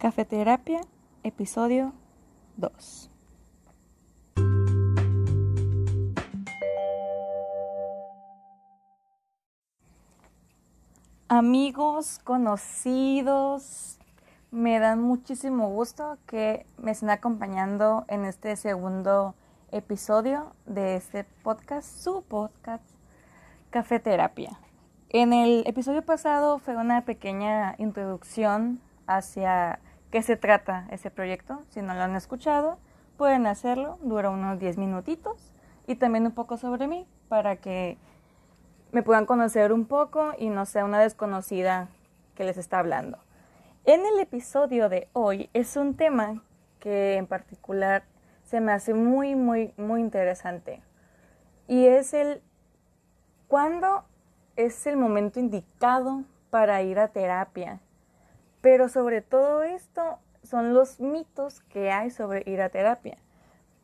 Cafeterapia, episodio 2. Amigos, conocidos, me dan muchísimo gusto que me estén acompañando en este segundo episodio de este podcast, su podcast, Cafeterapia. En el episodio pasado fue una pequeña introducción hacia qué se trata ese proyecto. Si no lo han escuchado, pueden hacerlo, dura unos 10 minutitos y también un poco sobre mí para que me puedan conocer un poco y no sea una desconocida que les está hablando. En el episodio de hoy es un tema que en particular se me hace muy, muy, muy interesante. Y es el cuándo es el momento indicado para ir a terapia. Pero sobre todo esto son los mitos que hay sobre ir a terapia.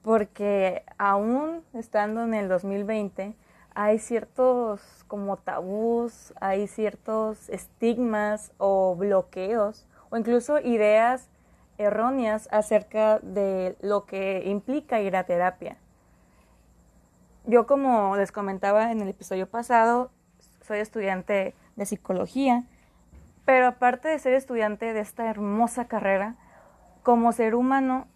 Porque aún estando en el 2020, hay ciertos como tabús, hay ciertos estigmas o bloqueos o incluso ideas erróneas acerca de lo que implica ir a terapia. Yo como les comentaba en el episodio pasado, soy estudiante de psicología pero aparte de ser estudiante de esta hermosa carrera, como ser humano,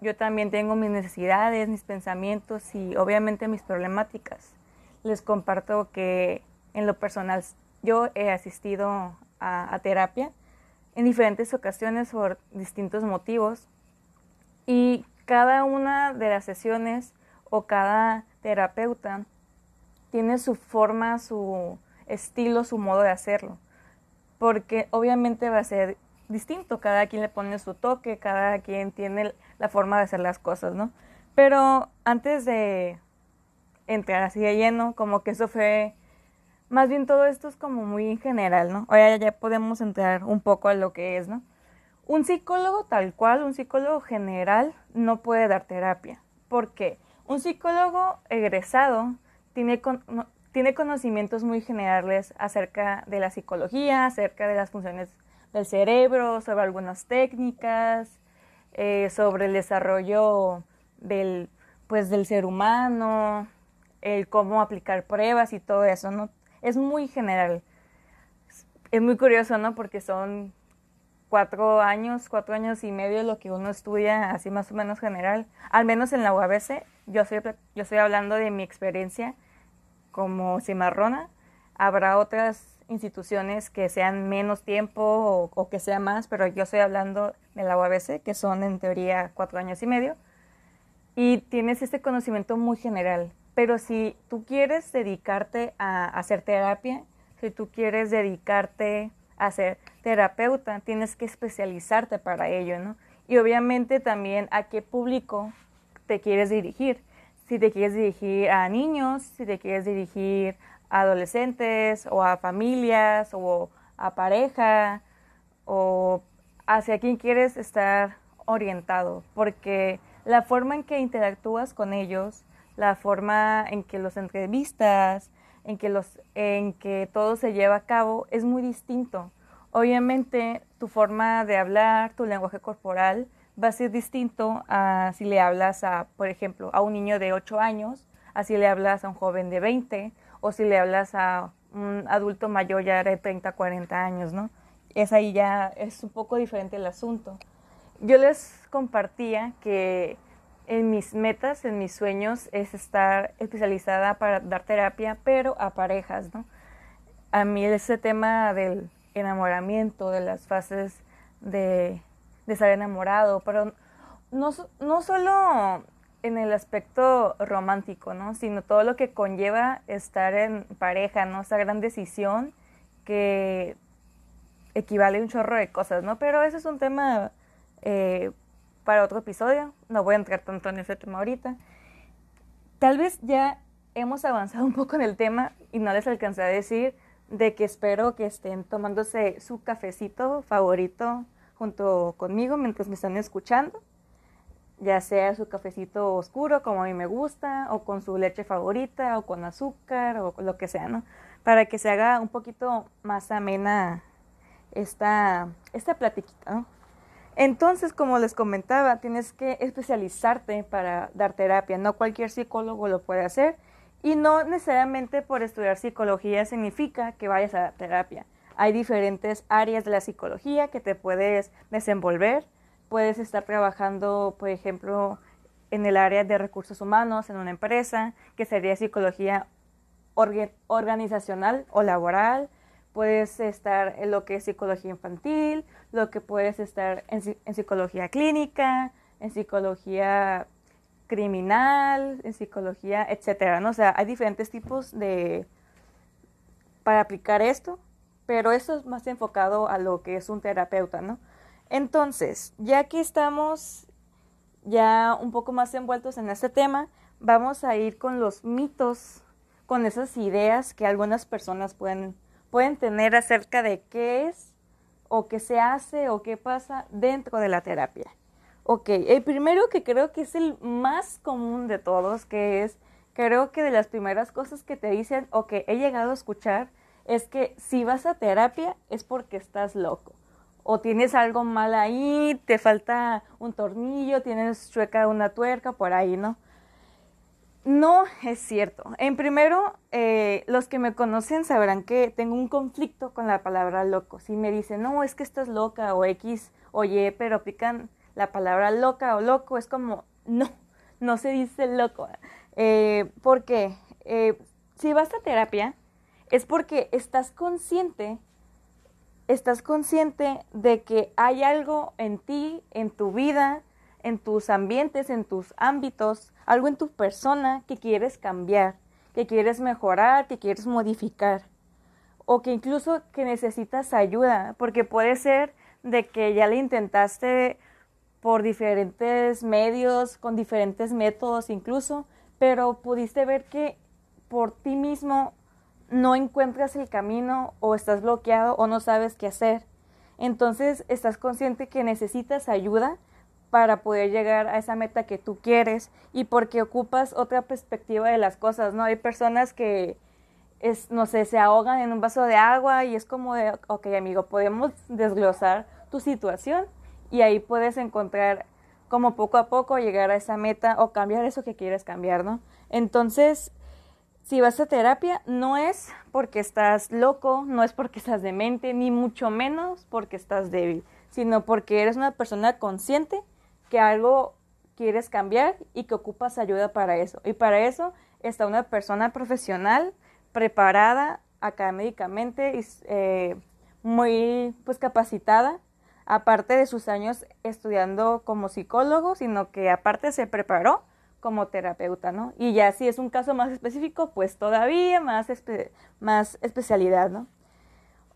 yo también tengo mis necesidades, mis pensamientos y obviamente mis problemáticas. Les comparto que en lo personal yo he asistido a, terapia en diferentes ocasiones por distintos motivos y cada una de las sesiones o cada terapeuta tiene su forma, su estilo, su modo de hacerlo porque obviamente va a ser distinto, cada quien le pone su toque, cada quien tiene la forma de hacer las cosas, ¿no? Pero antes de entrar así de lleno, como que eso fue, más bien todo esto es como muy general, ¿no? Ahora ya podemos entrar un poco a lo que es, ¿no? Un psicólogo tal cual, un psicólogo general, no puede dar terapia. ¿Por qué? Un psicólogo egresado tiene, tiene conocimientos muy generales acerca de la psicología, acerca de las funciones del cerebro, sobre algunas técnicas, eh, sobre el desarrollo del, pues, del ser humano, el cómo aplicar pruebas y todo eso, ¿no? Es muy general. Es muy curioso, ¿no? Porque son cuatro años, cuatro años y medio lo que uno estudia así más o menos general, al menos en la UABC. Yo estoy, yo estoy hablando de mi experiencia como Cimarrona. Habrá otras instituciones que sean menos tiempo o, que sea más, pero yo estoy hablando de la UABC, que son en teoría cuatro años y medio, y tienes este conocimiento muy general. Pero si tú quieres dedicarte a hacer terapia, si tú quieres dedicarte a ser terapeuta, tienes que especializarte para ello, ¿no? Y obviamente también a qué público te quieres dirigir si te quieres dirigir a niños, si te quieres dirigir a adolescentes o a familias o a pareja o hacia quién quieres estar orientado, porque la forma en que interactúas con ellos, la forma en que los entrevistas, en que los en que todo se lleva a cabo es muy distinto. Obviamente, tu forma de hablar, tu lenguaje corporal va a ser distinto a si le hablas a, por ejemplo, a un niño de 8 años, a si le hablas a un joven de 20 o si le hablas a un adulto mayor ya de 30, 40 años, ¿no? Es ahí ya, es un poco diferente el asunto. Yo les compartía que en mis metas, en mis sueños, es estar especializada para dar terapia, pero a parejas, ¿no? A mí ese tema del enamoramiento, de las fases de de estar enamorado, pero no, no solo en el aspecto romántico, ¿no? Sino todo lo que conlleva estar en pareja, ¿no? Esa gran decisión que equivale a un chorro de cosas, ¿no? Pero ese es un tema eh, para otro episodio. No voy a entrar tanto en ese tema ahorita. Tal vez ya hemos avanzado un poco en el tema y no les alcancé a decir de que espero que estén tomándose su cafecito favorito junto conmigo mientras me están escuchando, ya sea su cafecito oscuro como a mí me gusta, o con su leche favorita, o con azúcar, o lo que sea, ¿no? Para que se haga un poquito más amena esta, esta platiquita. Entonces, como les comentaba, tienes que especializarte para dar terapia. No cualquier psicólogo lo puede hacer y no necesariamente por estudiar psicología significa que vayas a terapia. Hay diferentes áreas de la psicología que te puedes desenvolver. Puedes estar trabajando, por ejemplo, en el área de recursos humanos en una empresa, que sería psicología organizacional o laboral. Puedes estar en lo que es psicología infantil, lo que puedes estar en, en psicología clínica, en psicología criminal, en psicología, etcétera, ¿no? O sea, hay diferentes tipos de para aplicar esto, pero eso es más enfocado a lo que es un terapeuta, ¿no? Entonces, ya que estamos ya un poco más envueltos en este tema, vamos a ir con los mitos, con esas ideas que algunas personas pueden, pueden tener acerca de qué es o qué se hace o qué pasa dentro de la terapia. Ok, el primero que creo que es el más común de todos, que es, creo que de las primeras cosas que te dicen o que he llegado a escuchar, es que si vas a terapia es porque estás loco. O tienes algo mal ahí, te falta un tornillo, tienes chueca una tuerca por ahí, ¿no? No es cierto. En primero, eh, los que me conocen sabrán que tengo un conflicto con la palabra loco. Si me dicen, no, es que estás loca o X o Y, pero aplican la palabra loca o loco, es como, no, no se dice loco. Eh, porque eh, si vas a terapia, es porque estás consciente, estás consciente de que hay algo en ti, en tu vida, en tus ambientes, en tus ámbitos, algo en tu persona que quieres cambiar, que quieres mejorar, que quieres modificar, o que incluso que necesitas ayuda, porque puede ser de que ya le intentaste por diferentes medios, con diferentes métodos incluso, pero pudiste ver que por ti mismo no encuentras el camino o estás bloqueado o no sabes qué hacer. Entonces estás consciente que necesitas ayuda para poder llegar a esa meta que tú quieres y porque ocupas otra perspectiva de las cosas, ¿no? Hay personas que, es, no sé, se ahogan en un vaso de agua y es como de, ok amigo, podemos desglosar tu situación y ahí puedes encontrar como poco a poco llegar a esa meta o cambiar eso que quieres cambiar, ¿no? Entonces, si vas a terapia, no es porque estás loco, no es porque estás demente, ni mucho menos porque estás débil, sino porque eres una persona consciente que algo quieres cambiar y que ocupas ayuda para eso. Y para eso está una persona profesional, preparada académicamente y eh, muy pues capacitada aparte de sus años estudiando como psicólogo, sino que aparte se preparó como terapeuta, ¿no? Y ya si es un caso más específico, pues todavía más, más especialidad, ¿no?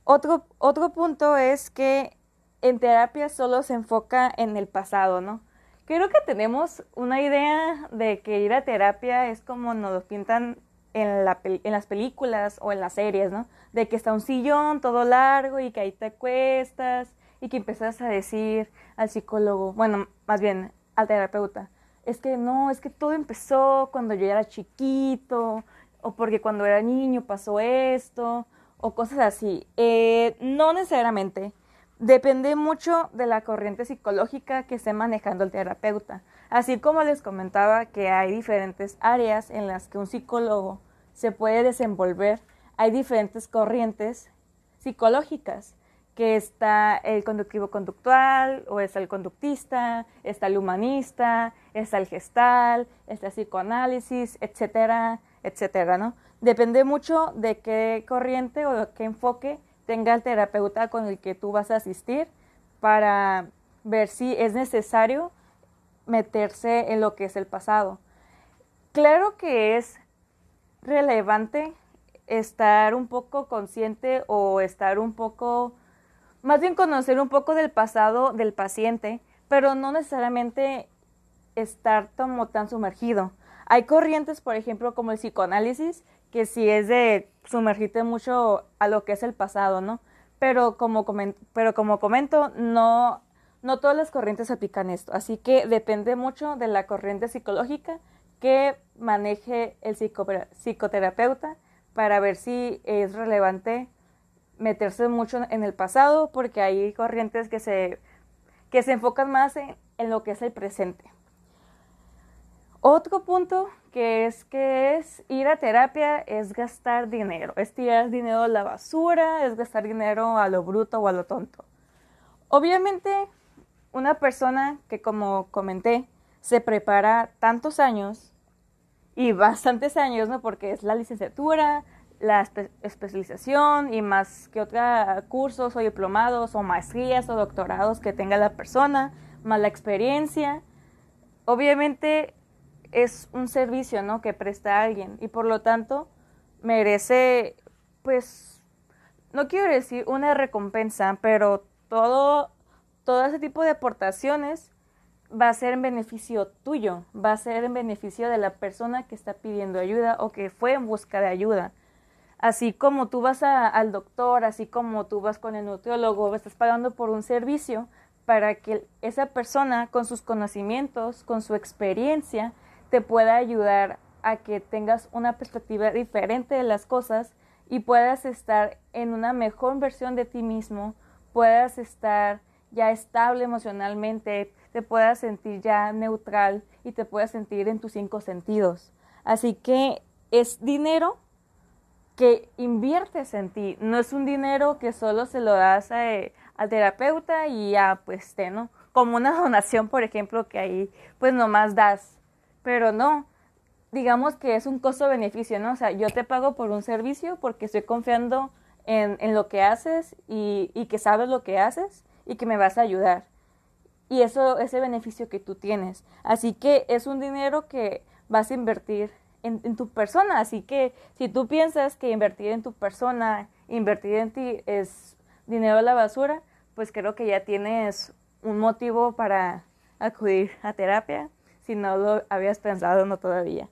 Otro, otro punto es que en terapia solo se enfoca en el pasado, ¿no? Creo que tenemos una idea de que ir a terapia es como nos lo pintan en, la, en las películas o en las series, ¿no? De que está un sillón todo largo y que ahí te acuestas y que empezás a decir al psicólogo, bueno, más bien al terapeuta, es que no, es que todo empezó cuando yo era chiquito, o porque cuando era niño pasó esto, o cosas así. Eh, no necesariamente. Depende mucho de la corriente psicológica que esté manejando el terapeuta. Así como les comentaba que hay diferentes áreas en las que un psicólogo se puede desenvolver, hay diferentes corrientes psicológicas que está el conductivo conductual o es el conductista, está el humanista, está el gestal, está el psicoanálisis, etcétera, etcétera, ¿no? Depende mucho de qué corriente o de qué enfoque tenga el terapeuta con el que tú vas a asistir para ver si es necesario meterse en lo que es el pasado. Claro que es relevante estar un poco consciente o estar un poco más bien conocer un poco del pasado del paciente, pero no necesariamente estar como tan sumergido. Hay corrientes, por ejemplo, como el psicoanálisis, que sí es de sumergirte mucho a lo que es el pasado, ¿no? Pero como, pero como comento, no, no todas las corrientes aplican esto. Así que depende mucho de la corriente psicológica que maneje el psicoterapeuta para ver si es relevante meterse mucho en el pasado porque hay corrientes que se que se enfocan más en, lo que es el presente. Otro punto que es que es ir a terapia es gastar dinero, es tirar dinero a la basura, es gastar dinero a lo bruto o a lo tonto. Obviamente, una persona que como comenté, se prepara tantos años y bastantes años, ¿no? Porque es la licenciatura, la especialización y más que otra cursos o diplomados o maestrías o doctorados que tenga la persona, más la experiencia. Obviamente es un servicio, ¿no? Que presta a alguien y por lo tanto merece, pues, no quiero decir una recompensa, pero todo, todo ese tipo de aportaciones va a ser en beneficio tuyo, va a ser en beneficio de la persona que está pidiendo ayuda o que fue en busca de ayuda. Así como tú vas al doctor, así como tú vas con el nutriólogo, estás pagando por un servicio para que esa persona con sus conocimientos, con su experiencia, te pueda ayudar a que tengas una perspectiva diferente de las cosas y puedas estar en una mejor versión de ti mismo, puedas estar ya estable emocionalmente, te puedas sentir ya neutral y te puedas sentir en tus cinco sentidos. Así que es dinero que inviertes en ti. No es un dinero que solo se lo das al terapeuta y ya pues te, ¿no? Como una donación, por ejemplo, que ahí pues nomás das. Pero no, digamos que es un costo-beneficio, ¿no? O sea, yo te pago por un servicio porque estoy confiando en, en lo que haces y, y, que sabes lo que haces y que me vas a ayudar. Y eso, ese beneficio que tú tienes. Así que es un dinero que vas a invertir en, tu persona. Así que si tú piensas que invertir en tu persona, invertir en ti es dinero a la basura, pues creo que ya tienes un motivo para acudir a terapia si no lo habías pensado no todavía.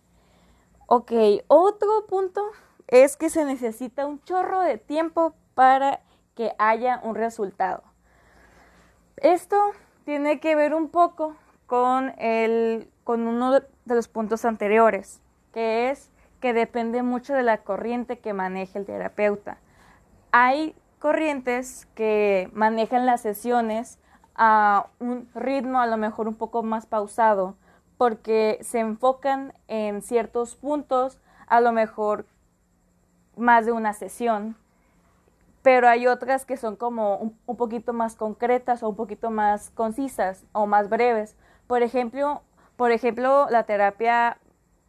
Ok, otro punto es que se necesita un chorro de tiempo para que haya un resultado. Esto tiene que ver un poco con, el, con uno de los puntos anteriores que es que depende mucho de la corriente que maneje el terapeuta. Hay corrientes que manejan las sesiones a un ritmo a lo mejor un poco más pausado, porque se enfocan en ciertos puntos, a lo mejor más de una sesión, pero hay otras que son como un, poquito más concretas o un poquito más concisas o más breves. Por ejemplo, por ejemplo, la terapia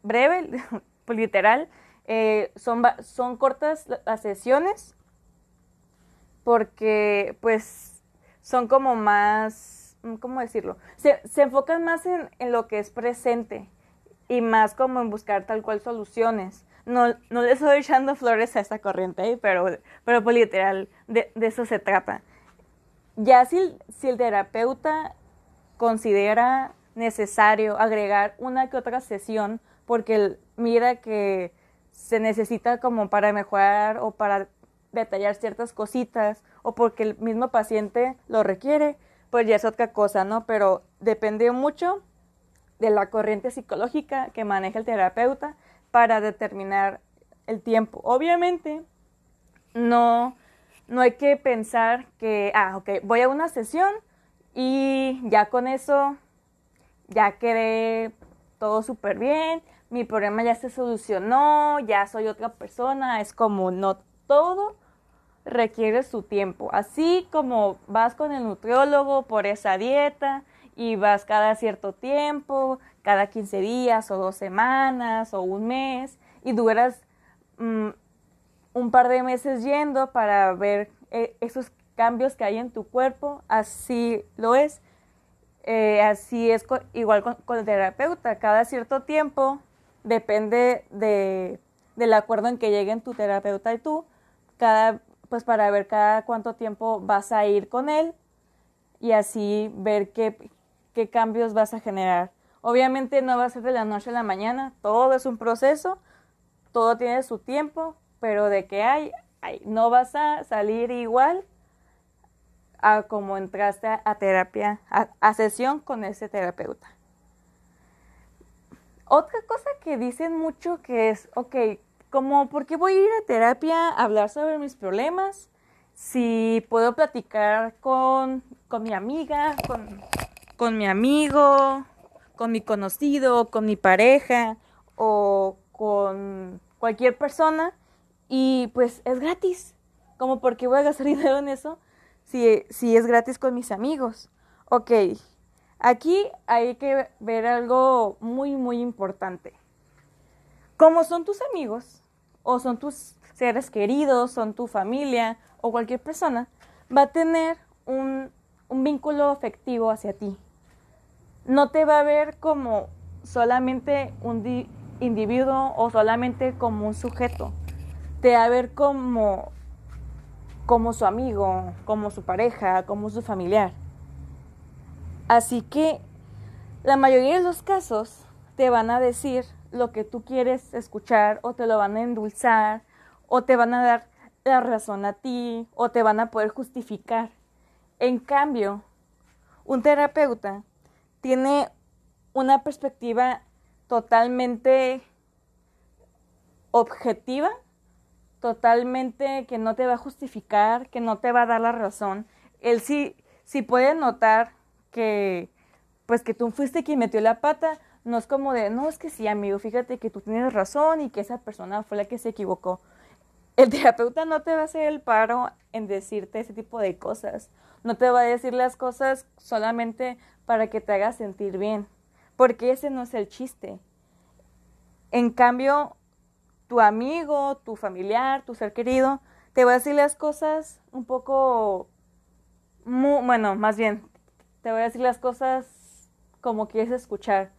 breve, literal. Eh, son, son cortas las sesiones porque pues son como más, ¿cómo decirlo? Se, se enfocan más en, en, lo que es presente y más como en buscar tal cual soluciones. No, no le estoy echando flores a esta corriente, ¿eh? pero, pero pues literal, de, de, eso se trata. Ya si, si el terapeuta considera necesario agregar una que otra sesión porque mira que se necesita como para mejorar o para detallar ciertas cositas o porque el mismo paciente lo requiere, pues ya es otra cosa, ¿no? Pero depende mucho de la corriente psicológica que maneja el terapeuta para determinar el tiempo. Obviamente, no, no hay que pensar que, ah, ok, voy a una sesión y ya con eso ya quedé todo súper bien, mi problema ya se solucionó, ya soy otra persona, es como no todo requiere su tiempo. Así como vas con el nutriólogo por esa dieta y vas cada cierto tiempo, cada 15 días o dos semanas o un mes y duras mm, un par de meses yendo para ver eh, esos cambios que hay en tu cuerpo, así lo es. Eh, así es igual con el terapeuta, cada cierto tiempo depende de, del acuerdo en que lleguen tu terapeuta y tú, cada, pues para ver cada cuánto tiempo vas a ir con él y así ver qué, qué cambios vas a generar. Obviamente no va a ser de la noche a la mañana, todo es un proceso, todo tiene su tiempo, pero de que hay, hay. no vas a salir igual a como entraste a, terapia, a sesión con ese terapeuta. Otra cosa que dicen mucho que es, ok, como, ¿por qué voy a ir a terapia a hablar sobre mis problemas si puedo platicar con, con mi amiga, con, con mi amigo, con mi conocido, con mi pareja o con cualquier persona y pues es gratis. Como porque voy a gastar dinero en eso si, si es gratis con mis amigos. Ok, aquí hay que ver algo muy, muy importante. Como son tus amigos o son tus seres queridos, son tu familia o cualquier persona, va a tener un, un vínculo afectivo hacia ti. No te va a ver como solamente un individuo o solamente como un sujeto. Te va a ver como, como su amigo, como su pareja, como su familiar. Así que la mayoría de los casos te van a decir lo que tú quieres escuchar o te lo van a endulzar o te van a dar la razón a ti o te van a poder justificar. En cambio, un terapeuta tiene una perspectiva totalmente objetiva, totalmente que no te va a justificar, que no te va a dar la razón. Él sí, sí puede notar que, pues que tú fuiste quien metió la pata, no es como de, no, es que sí, amigo, fíjate que tú tienes razón y que esa persona fue la que se equivocó. El terapeuta no te va a hacer el paro en decirte ese tipo de cosas. No te va a decir las cosas solamente para que te hagas sentir bien, porque ese no es el chiste. En cambio, tu amigo, tu familiar, tu ser querido, te va a decir las cosas un poco, bueno, más bien, te voy a decir las cosas como quieres escuchar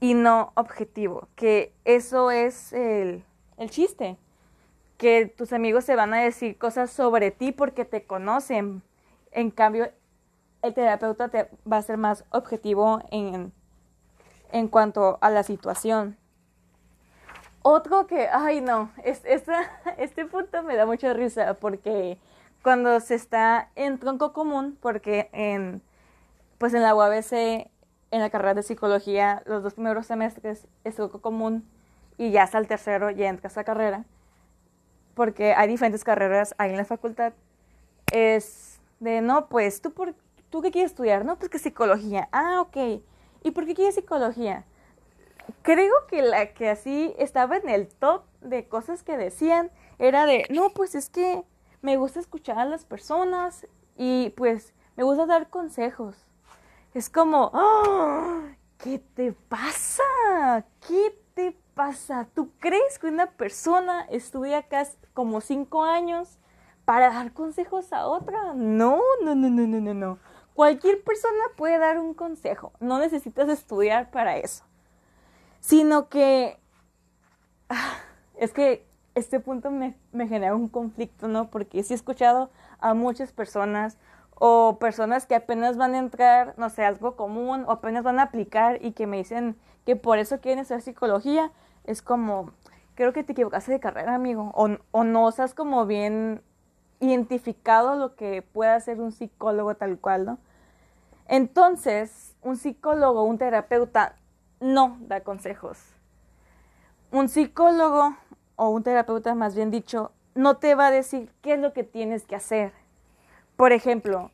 y no objetivo, que eso es el, el chiste que tus amigos se van a decir cosas sobre ti porque te conocen. En cambio, el terapeuta te va a ser más objetivo en, en cuanto a la situación. Otro que, ay no, es, este punto me da mucha risa porque cuando se está en tronco común, porque en, pues en la UABC, en la carrera de psicología, los dos primeros semestres es tronco común y ya hasta el tercero ya entras a carrera porque hay diferentes carreras ahí en la facultad, es de, no, pues, ¿tú, por, ¿tú qué quieres estudiar? No, pues que psicología. Ah, ok. ¿Y por qué quieres psicología? Creo que la que así estaba en el top de cosas que decían era de, no, pues es que me gusta escuchar a las personas y pues me gusta dar consejos. Es como, ¡oh! ¿qué te pasa? ¿Qué te pasa? ¿Tú crees que una persona estudia acá como cinco años para dar consejos a otra? No, no, no, no, no, no, no. Cualquier persona puede dar un consejo. No necesitas estudiar para eso. Sino que... Es que este punto me, me genera un conflicto, ¿no? Porque sí he escuchado a muchas personas o personas que apenas van a entrar, no sé, algo común, o apenas van a aplicar y que me dicen que por eso quieren estudiar psicología, es como, creo que te equivocaste de carrera, amigo, o, o no has como bien identificado lo que puede hacer un psicólogo tal cual, ¿no? Entonces, un psicólogo, un terapeuta, no da consejos. Un psicólogo o un terapeuta, más bien dicho, no te va a decir qué es lo que tienes que hacer por ejemplo,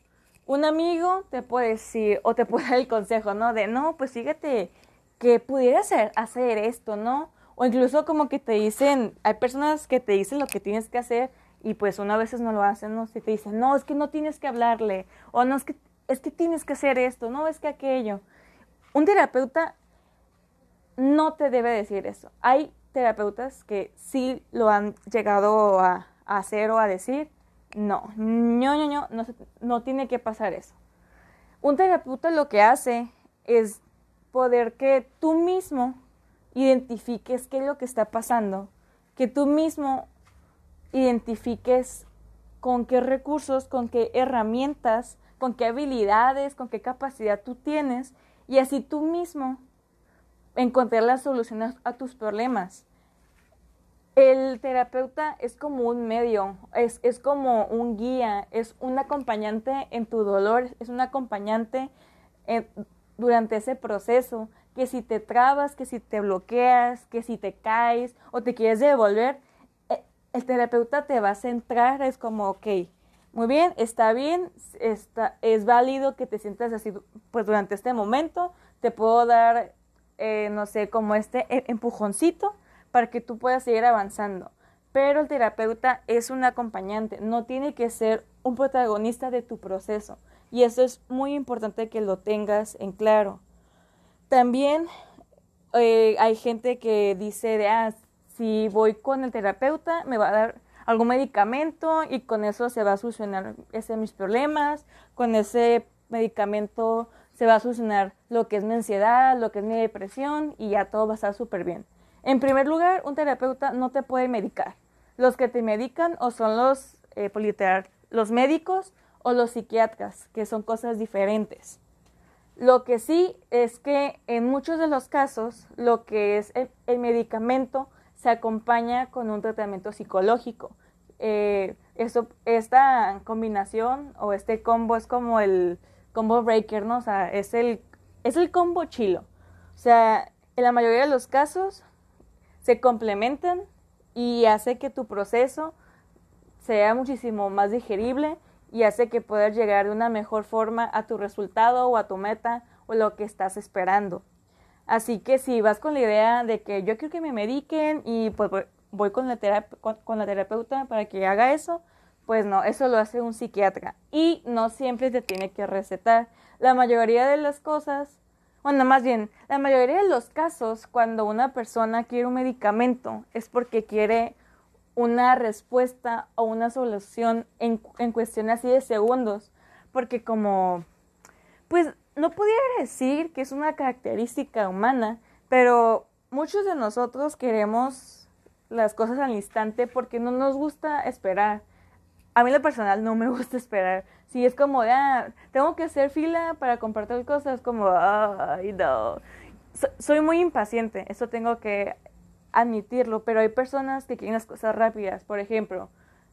un amigo te puede decir o te puede dar el consejo, ¿no? De, no, pues fíjate que pudiera hacer, hacer esto, ¿no? O incluso como que te dicen, hay personas que te dicen lo que tienes que hacer y pues una veces no lo hacen, ¿no? Si te dicen, no, es que no tienes que hablarle, o no, es que, es que tienes que hacer esto, no, es que aquello. Un terapeuta no te debe decir eso. Hay terapeutas que sí lo han llegado a, hacer o a decir, no, no, no, no, no, no tiene que pasar eso. Un terapeuta lo que hace es poder que tú mismo identifiques qué es lo que está pasando, que tú mismo identifiques con qué recursos, con qué herramientas, con qué habilidades, con qué capacidad tú tienes y así tú mismo encontrar las soluciones a tus problemas. El terapeuta es como un medio, es, es, como un guía, es un acompañante en tu dolor, es un acompañante durante ese proceso, que si te trabas, que si te bloqueas, que si te caes o te quieres devolver, e, el terapeuta te va a centrar, es como, ok, muy bien, está bien, está, es válido que te sientas así, pues durante este momento, te puedo dar, eh, no sé, como este e, empujoncito para que tú puedas seguir avanzando. Pero el terapeuta es un acompañante, no tiene que ser un protagonista de tu proceso. Y eso es muy importante que lo tengas en claro. También eh, hay gente que dice de, ah, si voy con el terapeuta, me va a dar algún medicamento y con eso se va a solucionar ese, mis problemas, con ese medicamento se va a solucionar lo que es mi ansiedad, lo que es mi depresión y ya todo va a estar súper bien. En primer lugar, un terapeuta no te puede medicar. Los que te medican o son los, eh, los médicos o los psiquiatras, que son cosas diferentes. Lo que sí es que en muchos de los casos lo que es el, medicamento se acompaña con un tratamiento psicológico. Eh, esta combinación o este combo es como el combo breaker, ¿no? O sea, es el, es el combo chilo. O sea, en la mayoría de los casos se complementan y hace que tu proceso sea muchísimo más digerible y hace que puedas llegar de una mejor forma a tu resultado o a tu meta o lo que estás esperando. Así que si vas con la idea de que yo quiero que me mediquen y pues voy con la, con la terapeuta para que haga eso, pues no, eso lo hace un psiquiatra y no siempre te tiene que recetar. La mayoría de las cosas bueno, más bien, la mayoría de los casos, cuando una persona quiere un medicamento, es porque quiere una respuesta o una solución en, en cuestión así de segundos. Porque como, pues no pudiera decir que es una característica humana, pero muchos de nosotros queremos las cosas al instante porque no nos gusta esperar. A mí lo personal no me gusta esperar. Si es como, ah, tengo que hacer fila para compartir cosas, como, ay, no. soy muy impaciente, eso tengo que admitirlo, pero hay personas que quieren las cosas rápidas. Por ejemplo,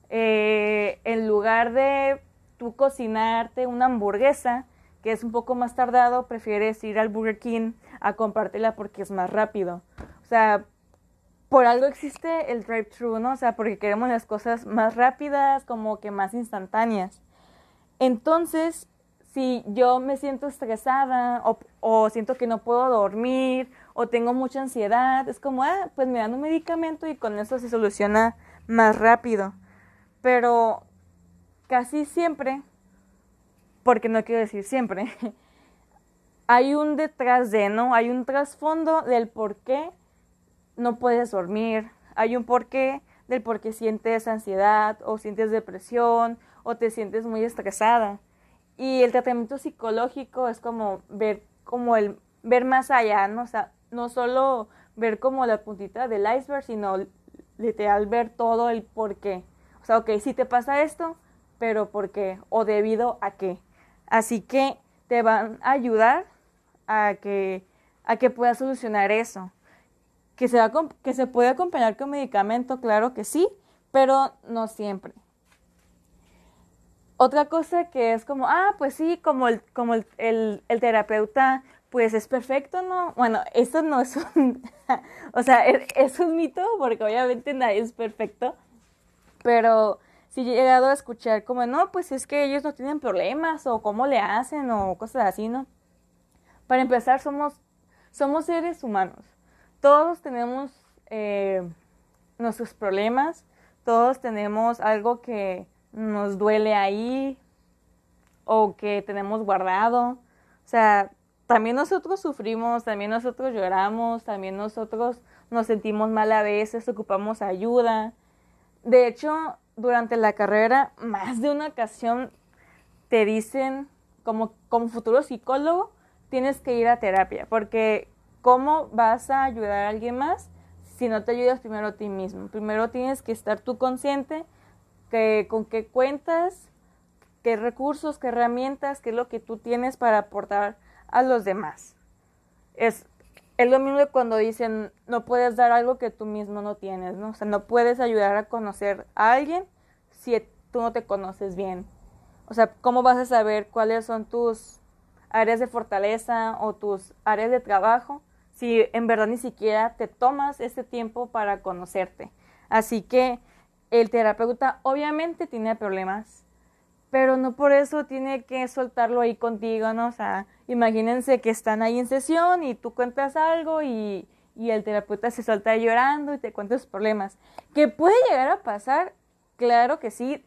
eh, en lugar de tú cocinarte una hamburguesa, que es un poco más tardado, prefieres ir al Burger King a compartirla porque es más rápido. O sea, por algo existe el drive-thru, ¿no? O sea, porque queremos las cosas más rápidas, como que más instantáneas. Entonces, si yo me siento estresada o, siento que no puedo dormir o tengo mucha ansiedad, es como, ah, pues me dan un medicamento y con eso se soluciona más rápido. Pero casi siempre, porque no quiero decir siempre, hay un detrás de, ¿no? Hay un trasfondo del por qué no puedes dormir, hay un porqué del por qué sientes ansiedad o sientes depresión o te sientes muy estresada. Y el tratamiento psicológico es como ver como el ver más allá, ¿no? Sea, no solo ver como la puntita del iceberg, sino literal ver todo el por qué. O sea, ok, si te pasa esto, pero ¿por qué? O debido a qué. Así que te van a ayudar a que, a que puedas solucionar eso. Que se, va, que se puede acompañar con medicamento, claro que sí, pero no siempre. Otra cosa que es como, ah, pues sí, como el, como el, el, terapeuta, pues es perfecto, ¿no? Bueno, eso no es un, o sea, es, un mito porque obviamente nadie es perfecto, pero sí he llegado a escuchar como, no, pues es que ellos no tienen problemas o cómo le hacen o cosas así, ¿no? Para empezar, somos, somos seres humanos. Todos tenemos eh, nuestros problemas, todos tenemos algo que nos duele ahí o que tenemos guardado. O sea, también nosotros sufrimos, también nosotros lloramos, también nosotros nos sentimos mal a veces, ocupamos ayuda. De hecho, durante la carrera, más de una ocasión te dicen, como, como futuro psicólogo, tienes que ir a terapia, porque ¿cómo vas a ayudar a alguien más si no te ayudas primero a ti mismo? Primero tienes que estar tú consciente con qué cuentas, qué recursos, qué herramientas, qué es lo que tú tienes para aportar a los demás. Es, es lo mismo que cuando dicen no puedes dar algo que tú mismo no tienes, ¿no? O sea, no puedes ayudar a conocer a alguien si tú no te conoces bien. O sea, ¿cómo vas a saber cuáles son tus áreas de fortaleza o tus áreas de trabajo si en verdad ni siquiera te tomas ese tiempo para conocerte? Así que el terapeuta obviamente tiene problemas, pero no por eso tiene que soltarlo ahí contigo, ¿no? O sea, imagínense que están ahí en sesión y tú cuentas algo y, y el terapeuta se suelta llorando y te cuenta sus problemas. ¿Que puede llegar a pasar? Claro que sí.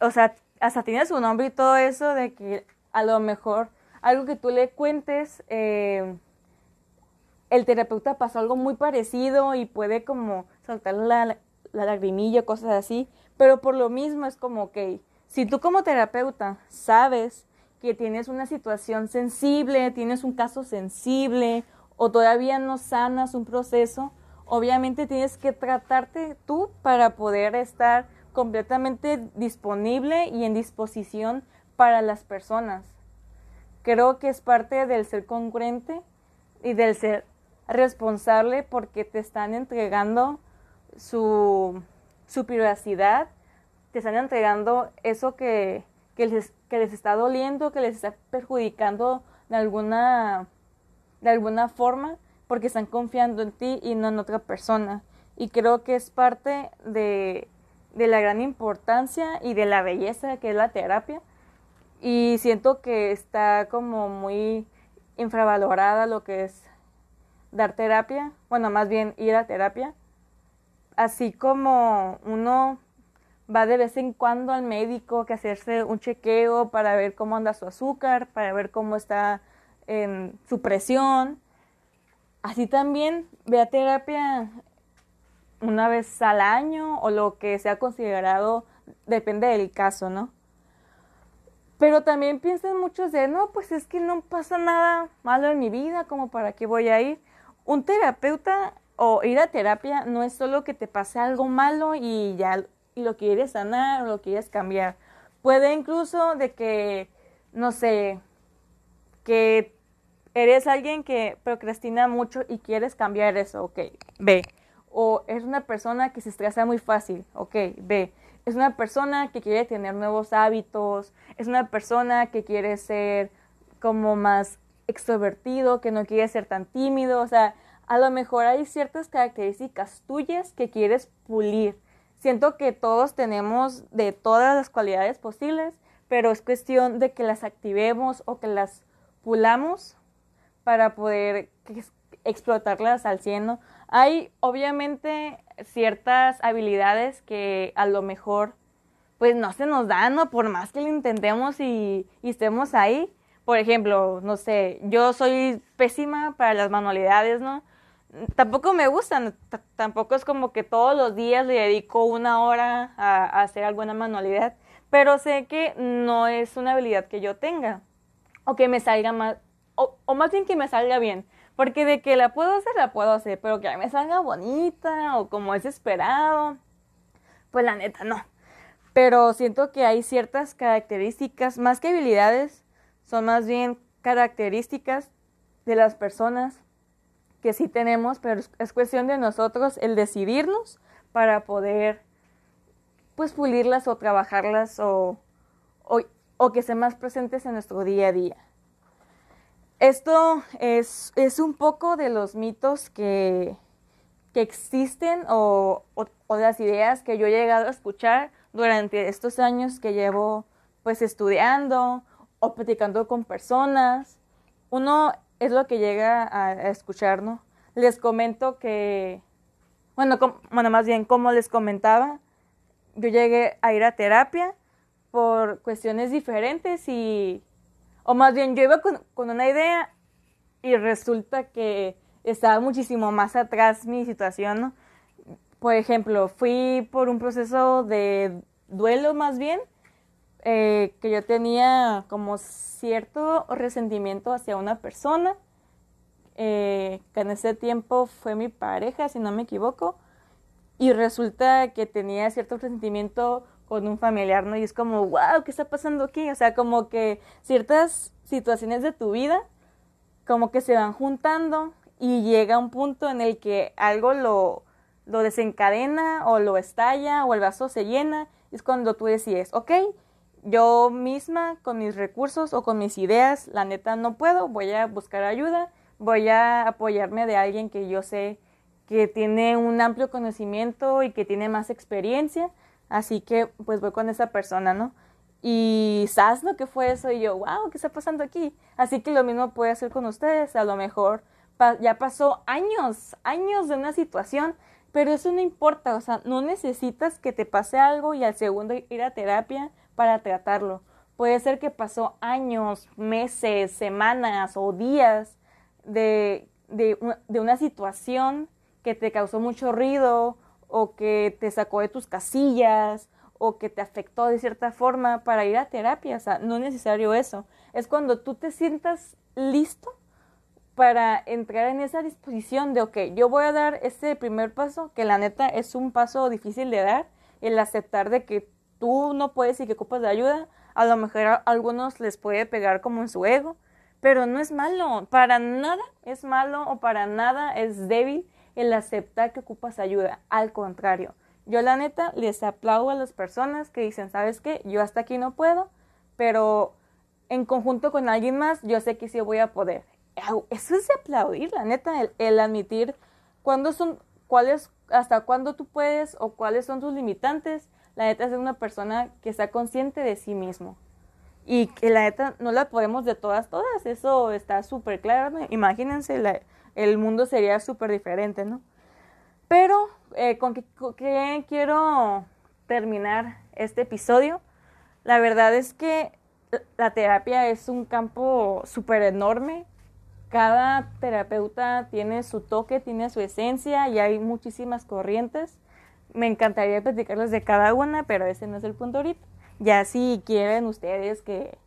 O sea, hasta tiene su nombre y todo eso de que a lo mejor algo que tú le cuentes, eh, el terapeuta pasó algo muy parecido y puede como soltar la, la lagrimilla, cosas así, pero por lo mismo es como, ok, si tú como terapeuta sabes que tienes una situación sensible, tienes un caso sensible o todavía no sanas un proceso, obviamente tienes que tratarte tú para poder estar completamente disponible y en disposición para las personas. Creo que es parte del ser congruente y del ser responsable porque te están entregando su, su privacidad, te están entregando eso que, que, les, que les está doliendo, que les está perjudicando de alguna, de alguna forma, porque están confiando en ti y no en otra persona. Y creo que es parte de, de la gran importancia y de la belleza que es la terapia. Y siento que está como muy infravalorada lo que es dar terapia, bueno, más bien ir a terapia. Así como uno va de vez en cuando al médico que hacerse un chequeo para ver cómo anda su azúcar, para ver cómo está en su presión. Así también ve a terapia una vez al año o lo que sea considerado, depende del caso, ¿no? Pero también piensan muchos de, no, pues es que no pasa nada malo en mi vida, como para qué voy a ir. Un terapeuta o ir a terapia no es solo que te pase algo malo y ya lo quieres sanar o lo quieres cambiar. Puede incluso de que, no sé, que eres alguien que procrastina mucho y quieres cambiar eso, ok, ve o es una persona que se estresa muy fácil, ok, B. Es una persona que quiere tener nuevos hábitos, es una persona que quiere ser como más extrovertido, que no quiere ser tan tímido, o sea, a lo mejor hay ciertas características tuyas que quieres pulir. Siento que todos tenemos de todas las cualidades posibles, pero es cuestión de que las activemos o que las pulamos para poder explotarlas al cielo. Hay obviamente ciertas habilidades que a lo mejor pues no se nos dan, ¿no? Por más que lo intentemos y, estemos ahí. Por ejemplo, no sé, yo soy pésima para las manualidades, ¿no? Tampoco me gustan, tampoco es como que todos los días le dedico una hora a, hacer alguna manualidad, pero sé que no es una habilidad que yo tenga o que me salga más, o más bien que me salga bien. Porque de que la puedo hacer, la puedo hacer, pero que me salga bonita o como es esperado, pues la neta no. Pero siento que hay ciertas características, más que habilidades, son más bien características de las personas que sí tenemos, pero es cuestión de nosotros el decidirnos para poder pues pulirlas o trabajarlas o, o, o que sean más presentes en nuestro día a día. Esto es, es un poco de los mitos que, que existen o, o, las ideas que yo he llegado a escuchar durante estos años que llevo pues estudiando o platicando con personas. Uno es lo que llega a, escuchar. Les comento que, bueno, bueno, más bien como les comentaba, yo llegué a ir a terapia por cuestiones diferentes y o más bien, yo iba con, una idea y resulta que estaba muchísimo más atrás mi situación, ¿no? Por ejemplo, fui por un proceso de duelo más bien, eh, que yo tenía como cierto resentimiento hacia una persona, eh, que en ese tiempo fue mi pareja, si no me equivoco, y resulta que tenía cierto resentimiento con un familiar, ¿no? Y es como, wow, ¿qué está pasando aquí? O sea, como que ciertas situaciones de tu vida como que se van juntando y llega un punto en el que algo lo, lo desencadena o lo estalla o el vaso se llena. Es cuando tú decides, ok, yo misma con mis recursos o con mis ideas, la neta no puedo, voy a buscar ayuda, voy a apoyarme de alguien que yo sé que tiene un amplio conocimiento y que tiene más experiencia Así que pues voy con esa persona, ¿no? Y ¿sabes lo que fue eso? Y yo, wow, ¿qué está pasando aquí? Así que lo mismo puede hacer con ustedes. A lo mejor ya pasó años, años de una situación, pero eso no importa. O sea, no necesitas que te pase algo y al segundo ir a terapia para tratarlo. Puede ser que pasó años, meses, semanas o días de, de, de una situación que te causó mucho ruido o que te sacó de tus casillas o que te afectó de cierta forma para ir a terapia. O sea, no es necesario eso. Es cuando tú te sientas listo para entrar en esa disposición de, ok, yo voy a dar este primer paso, que la neta es un paso difícil de dar, el aceptar de que tú no puedes y que ocupas de ayuda. A lo mejor a algunos les puede pegar como en su ego, pero no es malo, para nada es malo o para nada es débil el aceptar que ocupas ayuda. Al contrario, yo la neta les aplaudo a las personas que dicen, ¿sabes qué? Yo hasta aquí no puedo, pero en conjunto con alguien más, yo sé que sí voy a poder. Eso es aplaudir, la neta, el, admitir cuándo son, cuáles, hasta cuándo tú puedes o cuáles son tus limitantes. La neta es una persona que está consciente de sí mismo. Y que la neta no la podemos de todas, todas. Eso está súper claro. Imagínense, el mundo sería súper diferente, ¿no? Pero eh, con qué quiero terminar este episodio, la verdad es que la terapia es un campo súper enorme. Cada terapeuta tiene su toque, tiene su esencia y hay muchísimas corrientes. Me encantaría platicarles de cada una, pero ese no es el punto ahorita. Ya si quieren ustedes que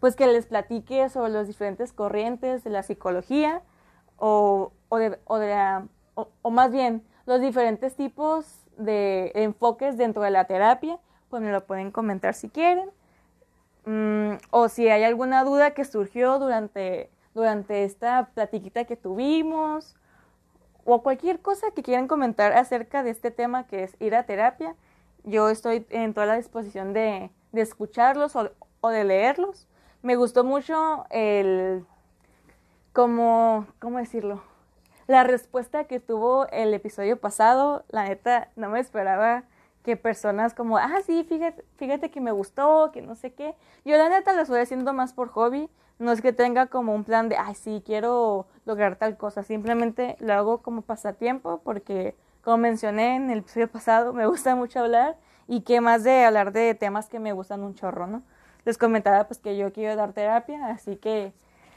pues que les platique sobre las diferentes corrientes de la psicología o, o, de, o, la, o más bien los diferentes tipos de enfoques dentro de la terapia, pues me lo pueden comentar si quieren. Mm, o si hay alguna duda que surgió durante, durante esta platiquita que tuvimos, o cualquier cosa que quieran comentar acerca de este tema que es ir a terapia, yo estoy en toda la disposición de, de escucharlos o, de leerlos. Me gustó mucho el, como, ¿cómo decirlo? la respuesta que tuvo el episodio pasado, la neta, no me esperaba que personas como, ah, sí, fíjate, fíjate que me gustó, que no sé qué. Yo la neta lo estoy haciendo más por hobby, no es que tenga como un plan de, ay, sí, quiero lograr tal cosa, simplemente lo hago como pasatiempo porque, como mencioné en el episodio pasado, me gusta mucho hablar y que más de hablar de temas que me gustan un chorro, ¿no? Les comentaba pues que yo quiero dar terapia, así que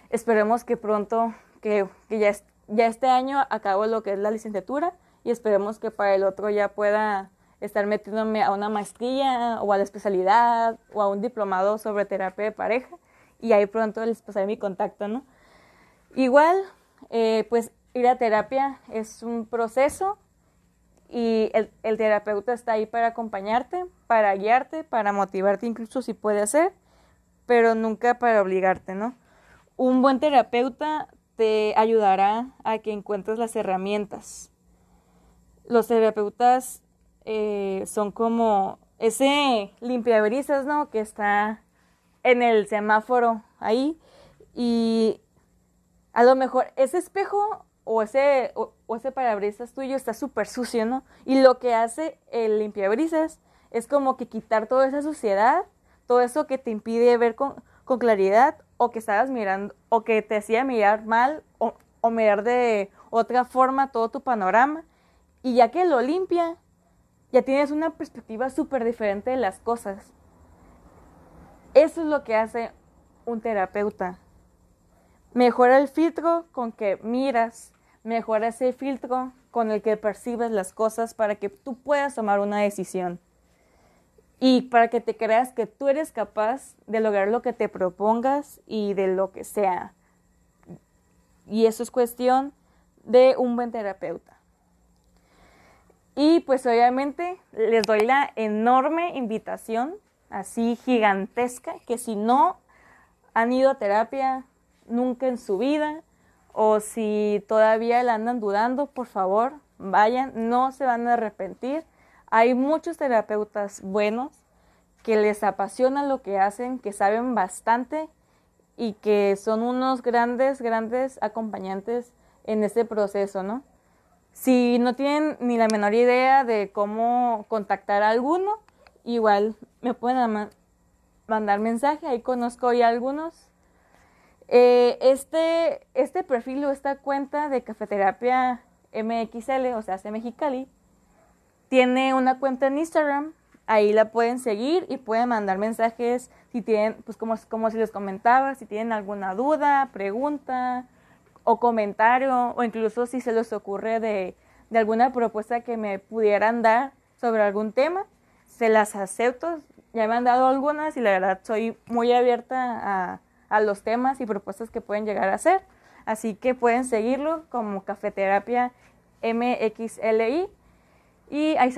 esperemos que pronto, que, que ya, ya este año acabo lo que es la licenciatura y esperemos que para el otro ya pueda estar metiéndome a una maestría o a la especialidad o a un diplomado sobre terapia de pareja y ahí pronto les pasaré mi contacto, ¿no? Igual, eh, pues ir a terapia es un proceso y el, el, terapeuta está ahí para acompañarte, para guiarte, para motivarte incluso si puede ser, pero nunca para obligarte, ¿no? Un buen terapeuta te ayudará a que encuentres las herramientas. Los terapeutas eh, son como ese limpiabrisas, ¿no? Que está en el semáforo ahí y a lo mejor ese espejo o ese, o, ese parabrisas tuyo está súper sucio, ¿no? Y lo que hace el limpiabrisas es como que quitar toda esa suciedad, todo eso que te impide ver con, claridad o que estabas mirando o que te hacía mirar mal o, o mirar de otra forma todo tu panorama. Y ya que lo limpia, ya tienes una perspectiva súper diferente de las cosas. Eso es lo que hace un terapeuta. Mejora el filtro con que miras, mejora ese filtro con el que percibes las cosas para que tú puedas tomar una decisión y para que te creas que tú eres capaz de lograr lo que te propongas y de lo que sea. Y eso es cuestión de un buen terapeuta. Y pues obviamente les doy la enorme invitación, así gigantesca, que si no han ido a terapia nunca en su vida o si todavía la andan dudando, por favor, vayan, no se van a arrepentir hay muchos terapeutas buenos que les apasiona lo que hacen, que saben bastante y que son unos grandes, grandes acompañantes en este proceso, ¿no? Si no tienen ni la menor idea de cómo contactar a alguno, igual me pueden mandar mensaje, ahí conozco ya algunos. Eh, este, este perfil o esta cuenta de Cafeterapia MXL, o sea, hace Mexicali, tiene una cuenta en Instagram, ahí la pueden seguir y pueden mandar mensajes si tienen, pues como, como si les comentaba, si tienen alguna duda, pregunta o comentario, o incluso si se les ocurre de, de alguna propuesta que me pudieran dar sobre algún tema, se las acepto. Ya me han dado algunas y la verdad soy muy abierta a, a los temas y propuestas que pueden llegar a ser. Así que pueden seguirlo como Cafeterapia MXLI. Y ahí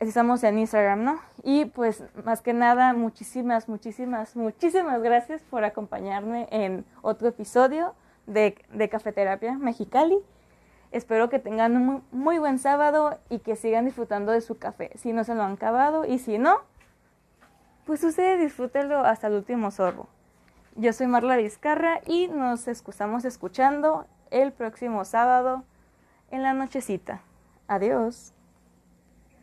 estamos en Instagram, ¿no? Y pues más que nada, muchísimas, muchísimas, muchísimas gracias por acompañarme en otro episodio de, de Cafeterapia Mexicali. Espero que tengan un muy, buen sábado y que sigan disfrutando de su café. Si no se lo han acabado y si no, pues ustedes disfrútenlo hasta el último sorbo. Yo soy Marla Vizcarra y nos excusamos escuchando el próximo sábado en la nochecita. Adiós.